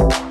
You.